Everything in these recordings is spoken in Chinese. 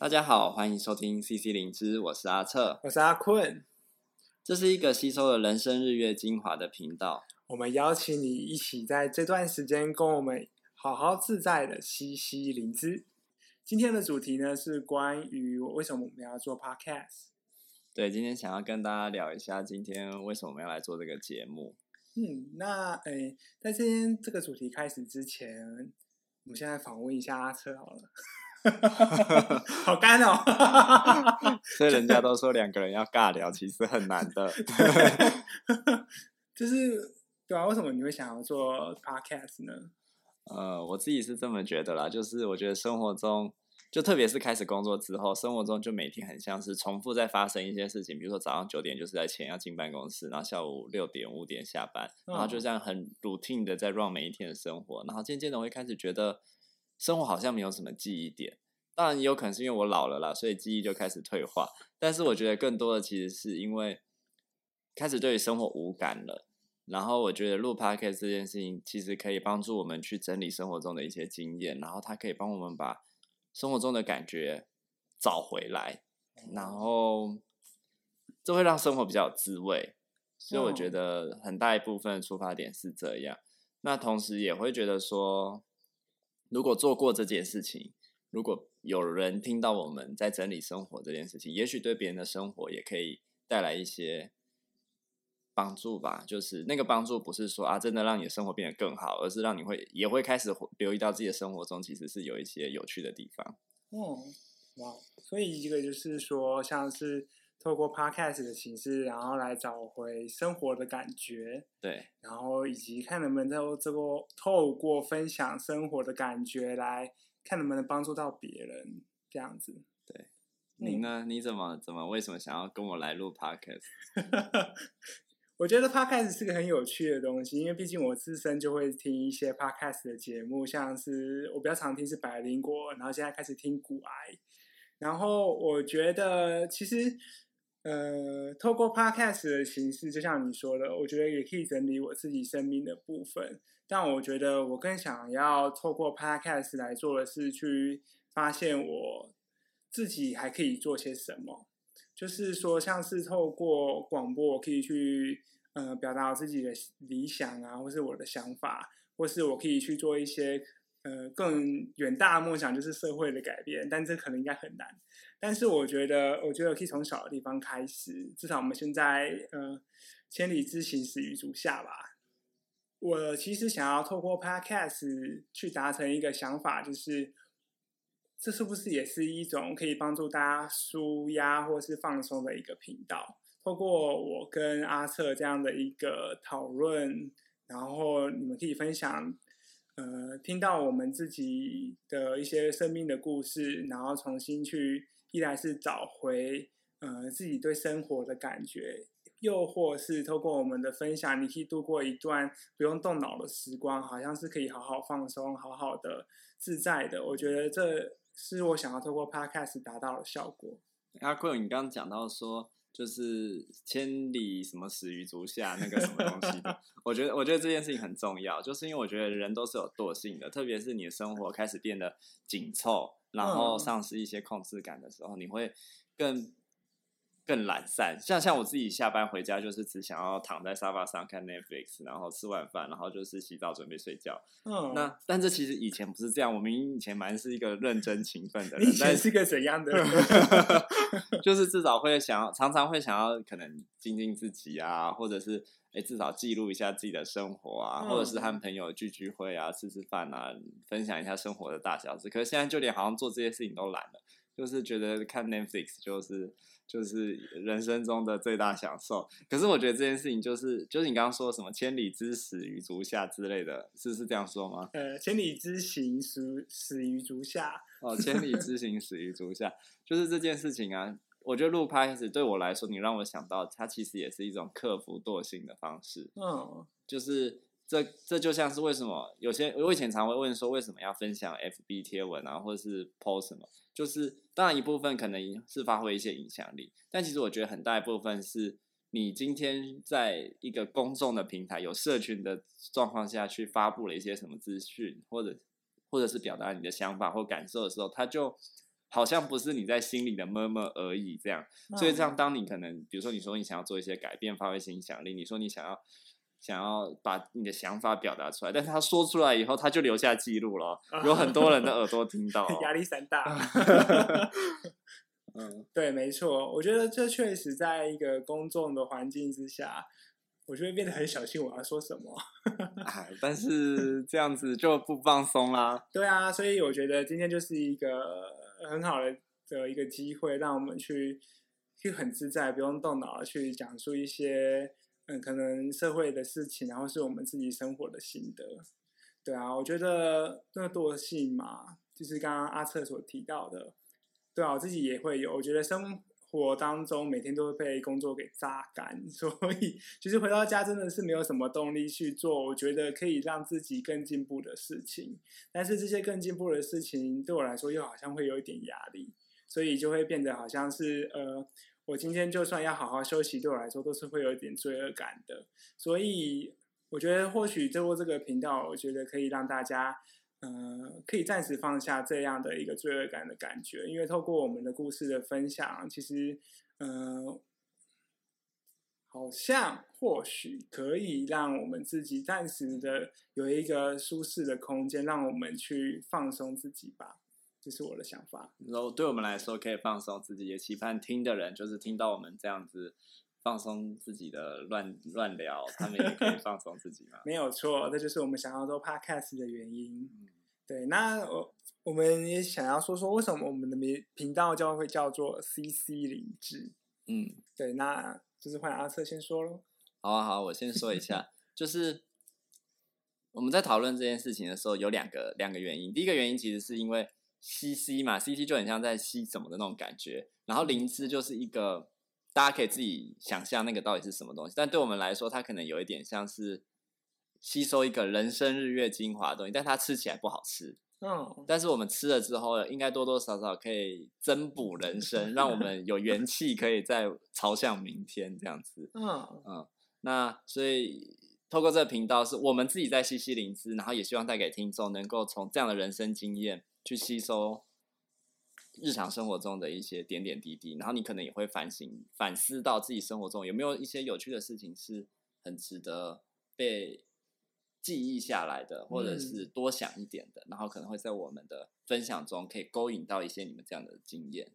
大家好，欢迎收听 CC 灵芝，我是阿策，我是阿坤。这是一个吸收了人生日月精华的频道。我们邀请你一起在这段时间跟我们好好自在的吸吸灵芝。今天的主题呢是关于为什么我们要做 Podcast。对，今天想要跟大家聊一下，今天为什么我们要来做这个节目。嗯，那诶，在今天这个主题开始之前，我们现在访问一下阿策好了。好干哦！所以人家都说两个人要尬聊，其实很难的。就是对啊，为什么你会想要做 podcast 呢？呃，我自己是这么觉得啦，就是我觉得生活中，就特别是开始工作之后，生活中就每天很像是重复在发生一些事情。比如说早上九点就是在前要进办公室，然后下午六点五点下班，然后就这样很 routine 的在 run 每一天的生活，然后渐渐的会开始觉得。生活好像没有什么记忆点，当然也有可能是因为我老了啦，所以记忆就开始退化。但是我觉得更多的其实是因为开始对于生活无感了。然后我觉得录 Podcast 这件事情其实可以帮助我们去整理生活中的一些经验，然后它可以帮我们把生活中的感觉找回来，然后这会让生活比较有滋味。所以我觉得很大一部分的出发点是这样。那同时也会觉得说。如果做过这件事情，如果有人听到我们在整理生活这件事情，也许对别人的生活也可以带来一些帮助吧。就是那个帮助不是说啊，真的让你的生活变得更好，而是让你会也会开始留意到自己的生活中其实是有一些有趣的地方。哦，哇！所以一个就是说，像是。透过 podcast 的形式，然后来找回生活的感觉，对，然后以及看能不能透这个透过分享生活的感觉，来看能不能帮助到别人，这样子。对，你呢？你怎么怎么为什么想要跟我来录 podcast？我觉得 podcast 是个很有趣的东西，因为毕竟我自身就会听一些 podcast 的节目，像是我比较常听是百灵果，然后现在开始听古癌，然后我觉得其实。呃，透过 podcast 的形式，就像你说的，我觉得也可以整理我自己生命的部分。但我觉得我更想要透过 podcast 来做的是去发现我自己还可以做些什么。就是说，像是透过广播，我可以去呃表达我自己的理想啊，或是我的想法，或是我可以去做一些。呃，更远大的梦想就是社会的改变，但这可能应该很难。但是我觉得，我觉得可以从小的地方开始。至少我们现在，呃，千里之行，始于足下吧。我其实想要透过 Podcast 去达成一个想法，就是这是不是也是一种可以帮助大家舒压或是放松的一个频道？透过我跟阿策这样的一个讨论，然后你们可以分享。呃，听到我们自己的一些生命的故事，然后重新去，一来是找回呃自己对生活的感觉，又或是透过我们的分享，你可以度过一段不用动脑的时光，好像是可以好好放松、好好的自在的。我觉得这是我想要透过 Podcast 达到的效果。阿坤，你刚刚讲到说。就是千里什么始于足下那个什么东西的，我觉得我觉得这件事情很重要，就是因为我觉得人都是有惰性的，特别是你的生活开始变得紧凑，然后丧失一些控制感的时候，你会更。更懒散，像像我自己下班回家就是只想要躺在沙发上看 Netflix，然后吃晚饭，然后就是洗澡准备睡觉。嗯，那但这其实以前不是这样，我明明以前蛮是一个认真勤奋的 人。你以前是个怎样的人？就是至少会想要，常常会想要可能精进自己啊，或者是哎至少记录一下自己的生活啊，嗯、或者是和朋友聚聚会啊，吃吃饭啊，分享一下生活的大小事。可是现在就连好像做这些事情都懒了，就是觉得看 Netflix 就是。就是人生中的最大享受，可是我觉得这件事情就是就是你刚刚说什么千里之始于足下之类的，是是这样说吗？呃，千里之行始始于足下。哦，千里之行始于足下，就是这件事情啊。我觉得录 Podcast 对我来说，你让我想到它其实也是一种克服惰性的方式。嗯，就是。这这就像是为什么有些我以前常会问说，为什么要分享 FB 贴文啊，或者是 post 什么？就是当然一部分可能是发挥一些影响力，但其实我觉得很大一部分是你今天在一个公众的平台有社群的状况下去发布了一些什么资讯，或者或者是表达你的想法或感受的时候，它就好像不是你在心里的 murmur 而已，这样。所以这样，当你可能，比如说你说你想要做一些改变，发挥一些影响力，你说你想要想要把你的想法表达出来，但是他说出来以后，他就留下记录了，有很多人的耳朵听到，压力山大。嗯，对，没错，我觉得这确实在一个公众的环境之下，我就会变得很小心我要说什么。哎，但是这样子就不放松啦。对啊，所以我觉得今天就是一个很好的的一个机会，让我们去去很自在，不用动脑去讲述一些嗯可能社会的事情，然后是我们自己生活的心得。对啊，我觉得那惰性嘛，就是刚刚阿策所提到的。对啊，我自己也会有。我觉得生活当中每天都会被工作给榨干，所以其实回到家真的是没有什么动力去做。我觉得可以让自己更进步的事情，但是这些更进步的事情对我来说又好像会有一点压力，所以就会变得好像是呃，我今天就算要好好休息，对我来说都是会有一点罪恶感的。所以我觉得或许透过这个频道，我觉得可以让大家。呃，可以暂时放下这样的一个罪恶感的感觉，因为透过我们的故事的分享，其实，呃，好像或许可以让我们自己暂时的有一个舒适的空间，让我们去放松自己吧。这是我的想法。然后对我们来说，可以放松自己，也期盼听的人就是听到我们这样子。放松自己的乱乱聊，他们也可以放松自己嘛？没有错，这就是我们想要做 podcast 的原因。嗯、对，那我我们也想要说说，为什么我们的频频道叫会叫做 CC 零志？嗯，对，那就是换阿策先说喽。好啊，好，我先说一下，就是我们在讨论这件事情的时候，有两个两个原因。第一个原因其实是因为 CC 嘛，CC 就很像在吸什么的那种感觉，然后灵芝就是一个。大家可以自己想象那个到底是什么东西，但对我们来说，它可能有一点像是吸收一个人生日月精华的东西，但它吃起来不好吃。嗯，但是我们吃了之后，应该多多少少可以增补人生，让我们有元气，可以再朝向明天这样子。嗯嗯，那所以透过这个频道，是我们自己在吸吸灵芝，然后也希望带给听众能够从这样的人生经验去吸收。日常生活中的一些点点滴滴，然后你可能也会反省、反思到自己生活中有没有一些有趣的事情是很值得被记忆下来的，或者是多想一点的，嗯、然后可能会在我们的分享中可以勾引到一些你们这样的经验。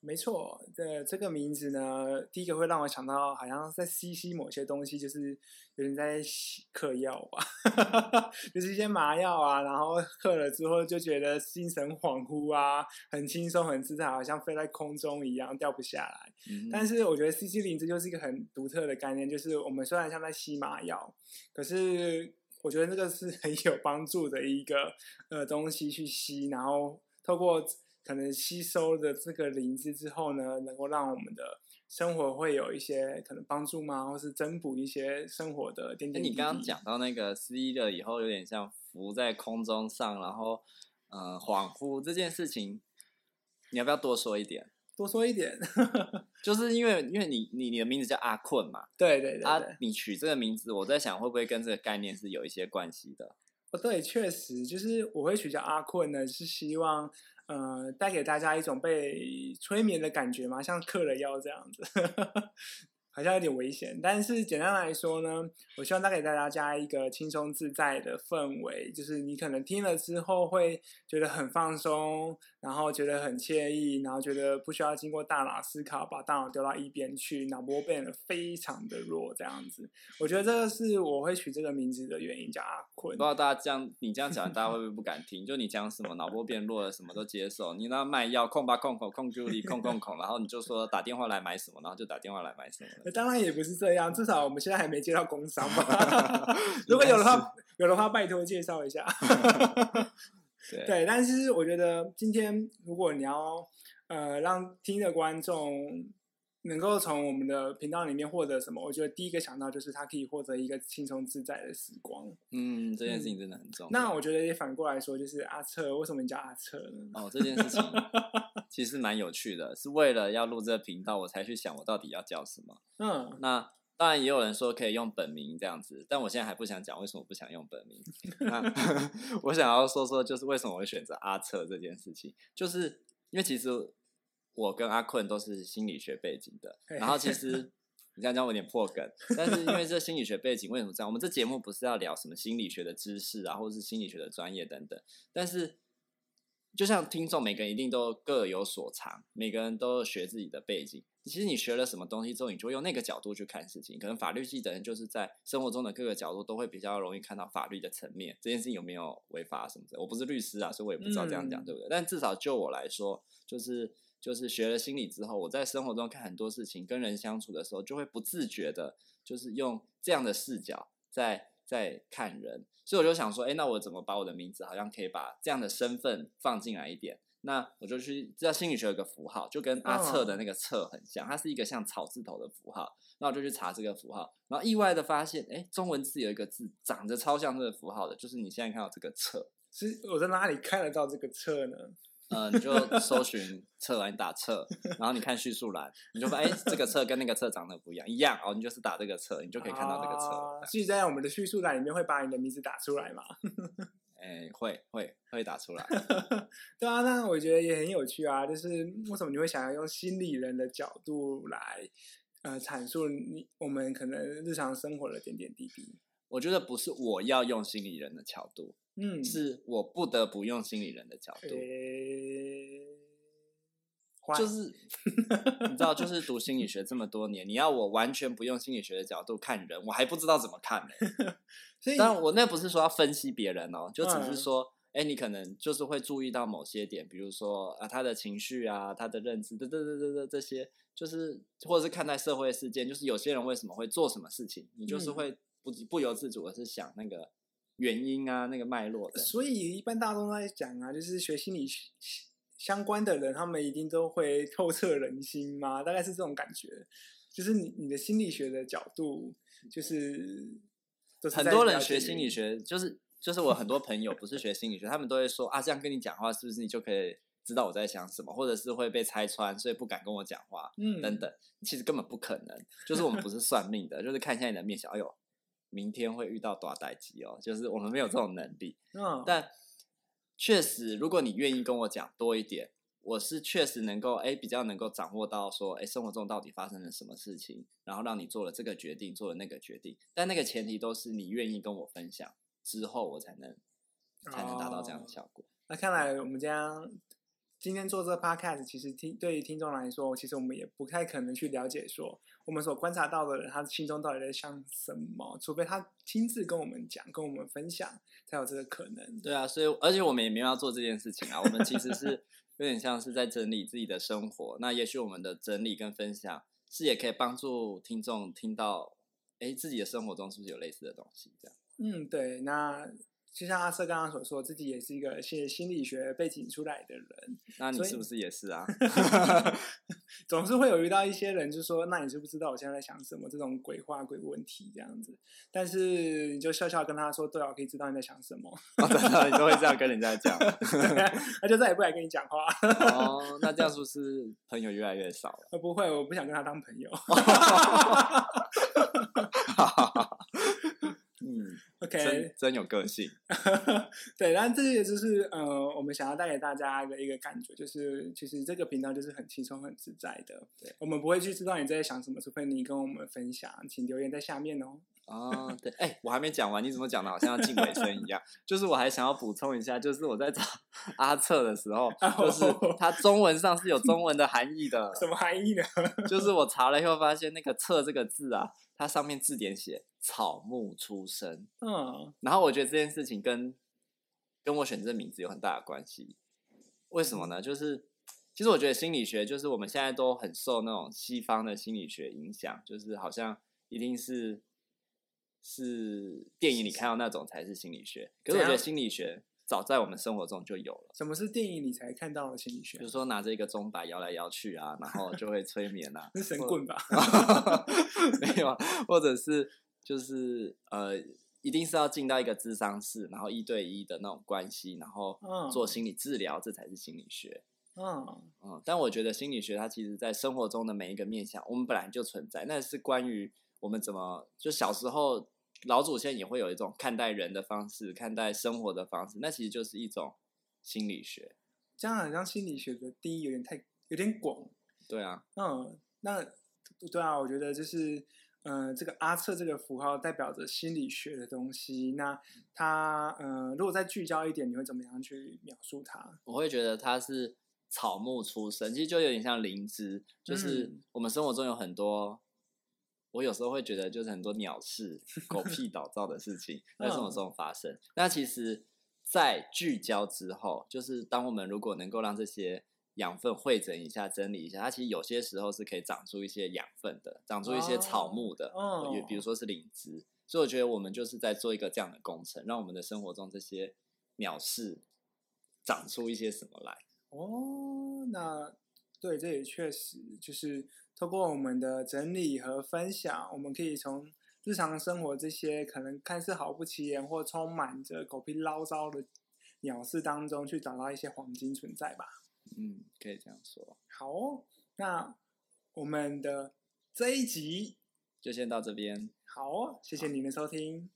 没错，这这个名字呢，第一个会让我想到，好像在吸吸某些东西，就是有人在吸嗑药吧，就是一些麻药啊，然后嗑了之后就觉得精神恍惚啊，很轻松、很自在，好像飞在空中一样，掉不下来。嗯、但是我觉得 CC 零这就是一个很独特的概念，就是我们虽然像在吸麻药，可是我觉得这个是很有帮助的一个呃东西去吸，然后透过。可能吸收的这个灵芝之后呢，能够让我们的生活会有一些可能帮助吗？或是增补一些生活的点点滴滴。你刚刚讲到那个吸了以后，有点像浮在空中上，然后呃恍惚这件事情，你要不要多说一点？多说一点，就是因为因为你你你的名字叫阿困嘛，对对对，对，啊，你取这个名字，我在想会不会跟这个概念是有一些关系的？哦，对，确实，就是我会取叫阿困呢，是希望。呃，带给大家一种被催眠的感觉嘛，像嗑了药这样子。好像有点危险，但是简单来说呢，我希望带给大家加一个轻松自在的氛围，就是你可能听了之后会觉得很放松，然后觉得很惬意，然后觉得不需要经过大脑思考，把大脑丢到一边去，脑波变得非常的弱这样子。我觉得这个是我会取这个名字的原因，叫阿坤。不知道大家这样你这样讲，大家会不会不敢听？就你讲什么脑波变弱了，什么都接受，你那卖药控吧控口控助力控控控，然后你就说打电话来买什么，然后就打电话来买什么。当然也不是这样，至少我们现在还没接到工商嘛。如果有的话，有的话拜托介绍一下。对，对，但是我觉得今天如果你要呃让听的观众能够从我们的频道里面获得什么，我觉得第一个想到就是他可以获得一个轻松自在的时光。嗯，这件事情真的很重要。那我觉得也反过来说，就是阿策，为什么你叫阿策呢？哦，这件事情 其实蛮有趣的，是为了要录这个频道，我才去想我到底要叫什么。嗯，那当然也有人说可以用本名这样子，但我现在还不想讲为什么不想用本名。那 我想要说说，就是为什么我会选择阿策这件事情，就是因为其实我跟阿坤都是心理学背景的，然后其实 你这样讲我有点破梗，但是因为这心理学背景，为什么这样？我们这节目不是要聊什么心理学的知识啊，或者是心理学的专业等等，但是。就像听众，每个人一定都各有所长，每个人都学自己的背景。其实你学了什么东西之后，你就会用那个角度去看事情。可能法律系的人就是在生活中的各个角度都会比较容易看到法律的层面，这件事情有没有违法什么的。我不是律师啊，所以我也不知道这样讲、嗯、对不对。但至少就我来说，就是就是学了心理之后，我在生活中看很多事情，跟人相处的时候，就会不自觉的，就是用这样的视角在在看人。所以我就想说，哎，那我怎么把我的名字好像可以把这样的身份放进来一点？那我就去知道心理学有个符号，就跟阿策的那个“策”很像，它是一个像草字头的符号。那我就去查这个符号，然后意外的发现，哎，中文字有一个字长得超像这个符号的，就是你现在看到这个“策”。是我在哪里看得到这个“策”呢？呃，你就搜寻测栏，你打测，然后你看叙述栏，你就发现，哎，这个测跟那个测长得不一样，一样哦，你就是打这个测，你就可以看到这个策。所以在我们的叙述栏里面会把你的名字打出来吗？哎，会会会打出来。对啊，那我觉得也很有趣啊，就是为什么你会想要用心理人的角度来呃阐述你我们可能日常生活的点点滴滴？我觉得不是我要用心理人的角度。嗯，是我不得不用心理人的角度，欸、就是你知道，就是读心理学这么多年，你要我完全不用心理学的角度看人，我还不知道怎么看呢。所以，但我那不是说要分析别人哦，就只是说，哎、你可能就是会注意到某些点，比如说啊，他的情绪啊，他的认知，这这这这这些，就是或者是看待社会事件，就是有些人为什么会做什么事情，你就是会不不由自主的是想那个。原因啊，那个脉络的。所以一般大众都在讲啊，就是学心理学相关的人，他们一定都会透彻人心嘛，大概是这种感觉。就是你你的心理学的角度，就是很多人学心理学，就是就是我很多朋友不是学心理学，他们都会说啊，这样跟你讲话是不是你就可以知道我在想什么，或者是会被拆穿，所以不敢跟我讲话，嗯，等等。其实根本不可能，就是我们不是算命的，就是看一下你的面相，哎呦。明天会遇到大代机哦，就是我们没有这种能力。嗯，但确实，如果你愿意跟我讲多一点，我是确实能够哎，比较能够掌握到说哎，生活中到底发生了什么事情，然后让你做了这个决定，做了那个决定。但那个前提都是你愿意跟我分享之后，我才能才能达到这样的效果。哦，那看来我们将。今天做这个 podcast，其实听对于听众来说，其实我们也不太可能去了解说我们所观察到的人，他心中到底在想什么，除非他亲自跟我们讲、跟我们分享，才有这个可能。对啊，所以而且我们也没有要做这件事情啊，我们其实是有点像是在整理自己的生活。那也许我们的整理跟分享，是也可以帮助听众听到，哎，自己的生活中是不是有类似的东西？这样。嗯，对，那。就像阿瑟刚刚所说，自己也是一个学心理学背景出来的人。那你是不是也是啊？总是会有遇到一些人，就说：“那你知不知道我现在在想什么？”这种鬼话、鬼问题这样子。但是你就笑笑跟他说：“对啊，我可以知道你在想什么。哦”真的，你都会这样跟人家讲？他就再也不来跟你讲话。哦，那这样是不是朋友越来越少了？不会，我不想跟他当朋友。OK，真真有个性。对，然后这也就是呃，我们想要带给大家的一个感觉，就是其实这个频道就是很轻松、很自在的。对，我们不会去知道你在想什么，除非你跟我们分享，请留言在下面哦。哦，对，哎、欸，我还没讲完，你怎么讲的？好像要进尾声一样。就是我还想要补充一下，就是我在找 阿策的时候，就是它中文上是有中文的含义的。什么含义呢？就是我查了以后发现，那个“策”这个字啊，它上面字典写“草木出生”。嗯，然后我觉得这件事情跟跟我选这名字有很大的关系。为什么呢？就是其实我觉得心理学，就是我们现在都很受那种西方的心理学影响，就是好像一定是。是电影里看到那种才是心理学，可是我觉得心理学早在我们生活中就有了。什么是电影里才看到的心理学？比如说拿着一个钟摆摇来摇去啊，然后就会催眠啊。是神棍吧？没有，或者是就是呃，一定是要进到一个智商室，然后一对一的那种关系，然后做心理治疗，这才是心理学。嗯嗯，但我觉得心理学它其实在生活中的每一个面向，我们本来就存在，那是关于。我们怎么就小时候老祖先也会有一种看待人的方式，看待生活的方式，那其实就是一种心理学。这样好像心理学的定义有点太有点广。对啊，嗯，那对啊，我觉得就是，嗯、呃，这个阿测这个符号代表着心理学的东西。那它，嗯、呃，如果再聚焦一点，你会怎么样去描述它？我会觉得它是草木出生，其实就有点像灵芝，就是我们生活中有很多。我有时候会觉得，就是很多鸟事、狗屁 倒灶的事情 在生活中发生。那其实，在聚焦之后，就是当我们如果能够让这些养分汇整一下、整理一下，它其实有些时候是可以长出一些养分的，长出一些草木的。哦，比如说是灵芝。所以我觉得我们就是在做一个这样的工程，让我们的生活中这些鸟事长出一些什么来。哦，那对，这也确实就是。透过我们的整理和分享，我们可以从日常生活这些可能看似毫不起眼或充满着狗屁唠叨的鸟事当中，去找到一些黄金存在吧。嗯，可以这样说。好哦，那我们的这一集就先到这边。好哦，谢谢您的收听。